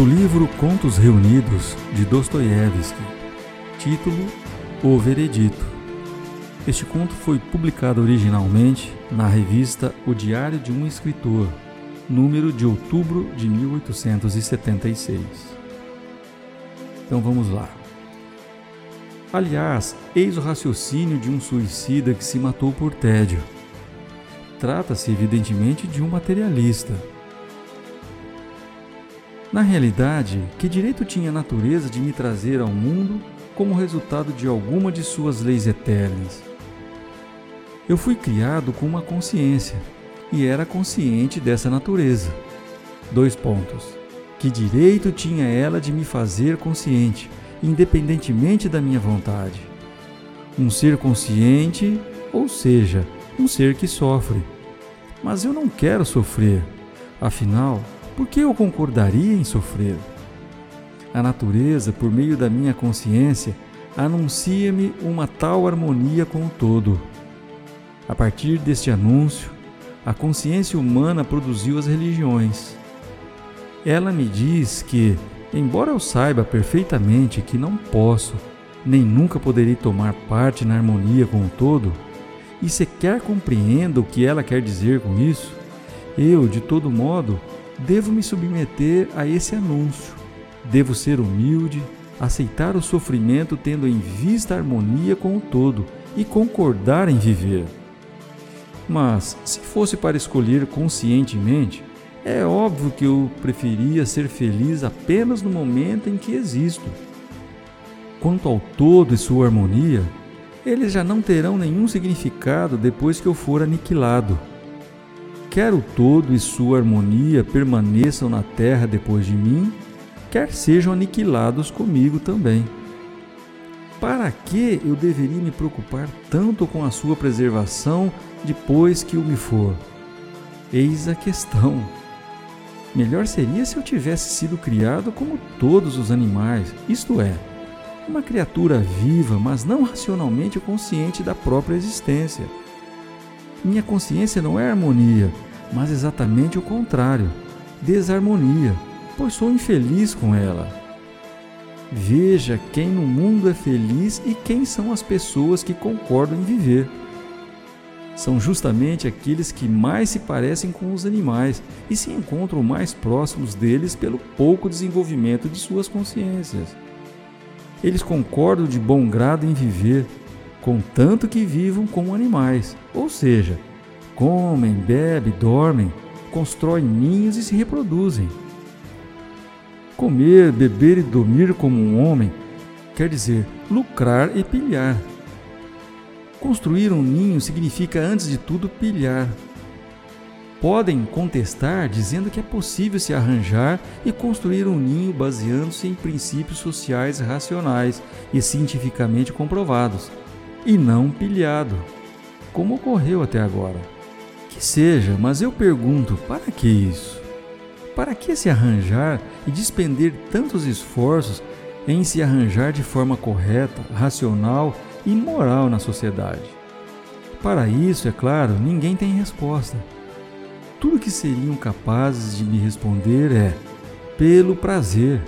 do livro Contos Reunidos de Dostoiévski, título O Veredito. Este conto foi publicado originalmente na revista O Diário de um Escritor, número de outubro de 1876. Então vamos lá. Aliás, eis o raciocínio de um suicida que se matou por tédio. Trata-se, evidentemente, de um materialista. Na realidade, que direito tinha a natureza de me trazer ao mundo como resultado de alguma de suas leis eternas? Eu fui criado com uma consciência e era consciente dessa natureza. Dois pontos. Que direito tinha ela de me fazer consciente? independentemente da minha vontade. Um ser consciente, ou seja, um ser que sofre. Mas eu não quero sofrer. Afinal, por que eu concordaria em sofrer? A natureza, por meio da minha consciência, anuncia-me uma tal harmonia com o todo. A partir deste anúncio, a consciência humana produziu as religiões. Ela me diz que, Embora eu saiba perfeitamente que não posso, nem nunca poderei tomar parte na harmonia com o todo, e sequer compreenda o que ela quer dizer com isso, eu, de todo modo, devo me submeter a esse anúncio. Devo ser humilde, aceitar o sofrimento tendo em vista a harmonia com o todo e concordar em viver. Mas, se fosse para escolher conscientemente, é óbvio que eu preferia ser feliz apenas no momento em que existo. Quanto ao todo e sua harmonia, eles já não terão nenhum significado depois que eu for aniquilado. Quer o todo e sua harmonia permaneçam na terra depois de mim, quer sejam aniquilados comigo também. Para que eu deveria me preocupar tanto com a sua preservação depois que eu me for? Eis a questão. Melhor seria se eu tivesse sido criado como todos os animais, isto é, uma criatura viva, mas não racionalmente consciente da própria existência. Minha consciência não é harmonia, mas exatamente o contrário, desarmonia, pois sou infeliz com ela. Veja quem no mundo é feliz e quem são as pessoas que concordam em viver são justamente aqueles que mais se parecem com os animais e se encontram mais próximos deles pelo pouco desenvolvimento de suas consciências. Eles concordam de bom grado em viver, contanto que vivam como animais, ou seja, comem, bebem, dormem, constroem ninhos e se reproduzem. Comer, beber e dormir como um homem quer dizer lucrar e pilhar. Construir um ninho significa, antes de tudo, pilhar. Podem contestar dizendo que é possível se arranjar e construir um ninho baseando-se em princípios sociais racionais e cientificamente comprovados, e não pilhado, como ocorreu até agora. Que seja, mas eu pergunto: para que isso? Para que se arranjar e despender tantos esforços em se arranjar de forma correta, racional e moral na sociedade. Para isso, é claro, ninguém tem resposta. Tudo que seriam capazes de me responder é pelo prazer.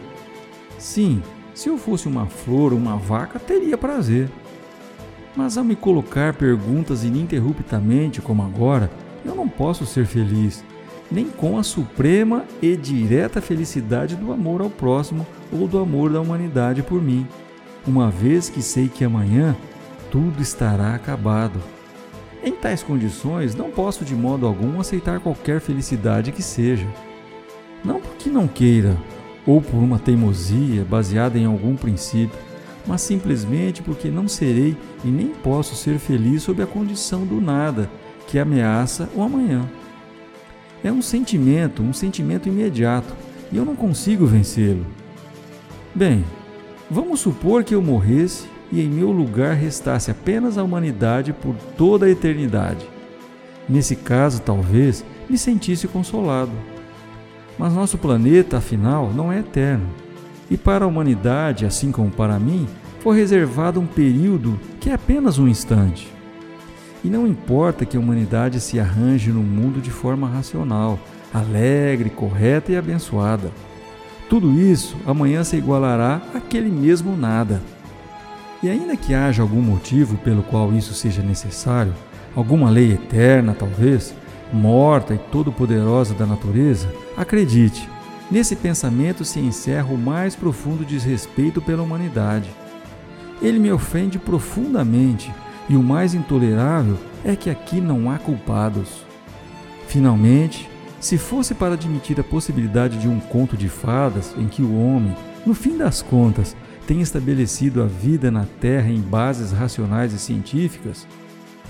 Sim, se eu fosse uma flor ou uma vaca, teria prazer. Mas ao me colocar perguntas ininterruptamente, como agora, eu não posso ser feliz, nem com a suprema e direta felicidade do amor ao próximo ou do amor da humanidade por mim uma vez que sei que amanhã tudo estará acabado. Em tais condições, não posso de modo algum aceitar qualquer felicidade que seja. Não porque não queira, ou por uma teimosia baseada em algum princípio, mas simplesmente porque não serei e nem posso ser feliz sob a condição do nada que ameaça o amanhã. É um sentimento, um sentimento imediato, e eu não consigo vencê-lo. Bem, Vamos supor que eu morresse e em meu lugar restasse apenas a humanidade por toda a eternidade. Nesse caso, talvez me sentisse consolado. Mas nosso planeta, afinal, não é eterno. E para a humanidade, assim como para mim, foi reservado um período que é apenas um instante. E não importa que a humanidade se arranje no mundo de forma racional, alegre, correta e abençoada. Tudo isso amanhã se igualará àquele mesmo nada. E ainda que haja algum motivo pelo qual isso seja necessário, alguma lei eterna talvez, morta e todo-poderosa da natureza, acredite, nesse pensamento se encerra o mais profundo desrespeito pela humanidade. Ele me ofende profundamente e o mais intolerável é que aqui não há culpados. Finalmente, se fosse para admitir a possibilidade de um conto de fadas em que o homem, no fim das contas, tem estabelecido a vida na Terra em bases racionais e científicas,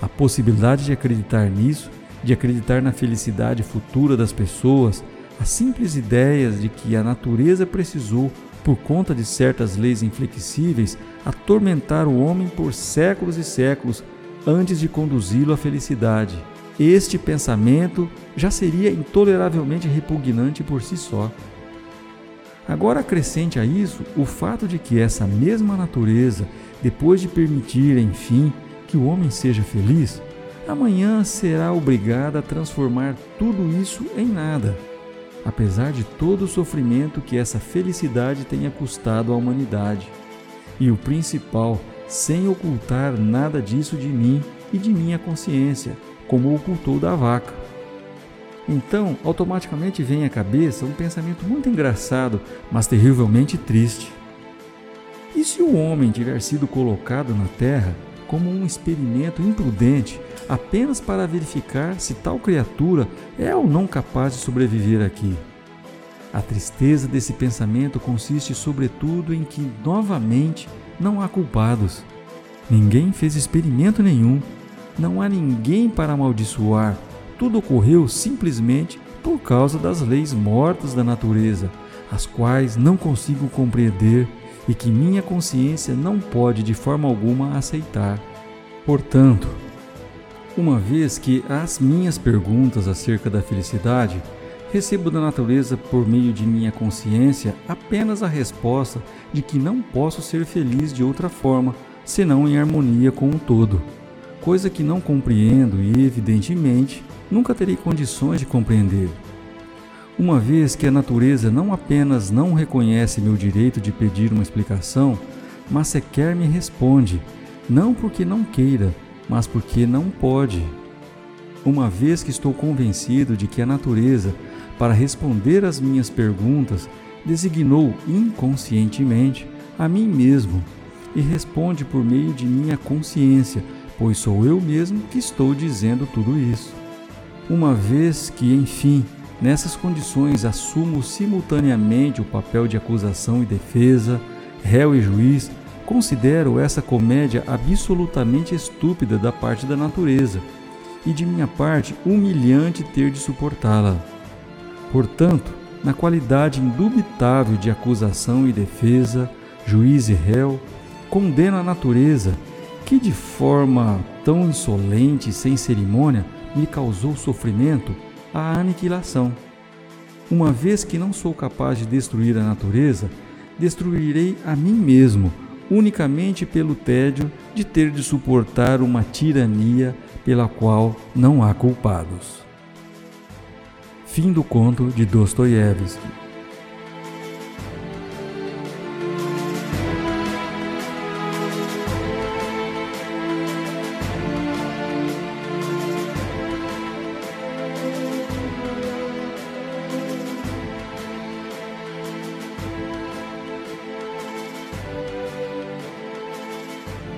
a possibilidade de acreditar nisso, de acreditar na felicidade futura das pessoas, as simples ideias de que a natureza precisou, por conta de certas leis inflexíveis, atormentar o homem por séculos e séculos antes de conduzi-lo à felicidade. Este pensamento já seria intoleravelmente repugnante por si só. Agora acrescente a isso o fato de que essa mesma natureza, depois de permitir, enfim, que o homem seja feliz, amanhã será obrigada a transformar tudo isso em nada, apesar de todo o sofrimento que essa felicidade tenha custado à humanidade. E o principal, sem ocultar nada disso de mim e de minha consciência, como ocultou da vaca. Então, automaticamente vem à cabeça um pensamento muito engraçado, mas terrivelmente triste. E se o homem tiver sido colocado na terra como um experimento imprudente apenas para verificar se tal criatura é ou não capaz de sobreviver aqui? A tristeza desse pensamento consiste, sobretudo, em que, novamente, não há culpados. Ninguém fez experimento nenhum, não há ninguém para amaldiçoar tudo ocorreu simplesmente por causa das leis mortas da natureza, as quais não consigo compreender e que minha consciência não pode de forma alguma aceitar. Portanto, uma vez que as minhas perguntas acerca da felicidade recebo da natureza por meio de minha consciência apenas a resposta de que não posso ser feliz de outra forma senão em harmonia com o todo, coisa que não compreendo e, evidentemente, nunca terei condições de compreender. Uma vez que a natureza não apenas não reconhece meu direito de pedir uma explicação, mas sequer me responde, não porque não queira, mas porque não pode. Uma vez que estou convencido de que a natureza, para responder às minhas perguntas, designou inconscientemente a mim mesmo e responde por meio de minha consciência, pois sou eu mesmo que estou dizendo tudo isso uma vez que, enfim, nessas condições assumo simultaneamente o papel de acusação e defesa, réu e juiz, considero essa comédia absolutamente estúpida da parte da natureza e de minha parte humilhante ter de suportá-la. Portanto, na qualidade indubitável de acusação e defesa, juiz e réu, condeno a natureza que de forma tão insolente e sem cerimônia me causou sofrimento a aniquilação. Uma vez que não sou capaz de destruir a natureza, destruirei a mim mesmo, unicamente pelo tédio de ter de suportar uma tirania pela qual não há culpados. Fim do conto de Dostoiévski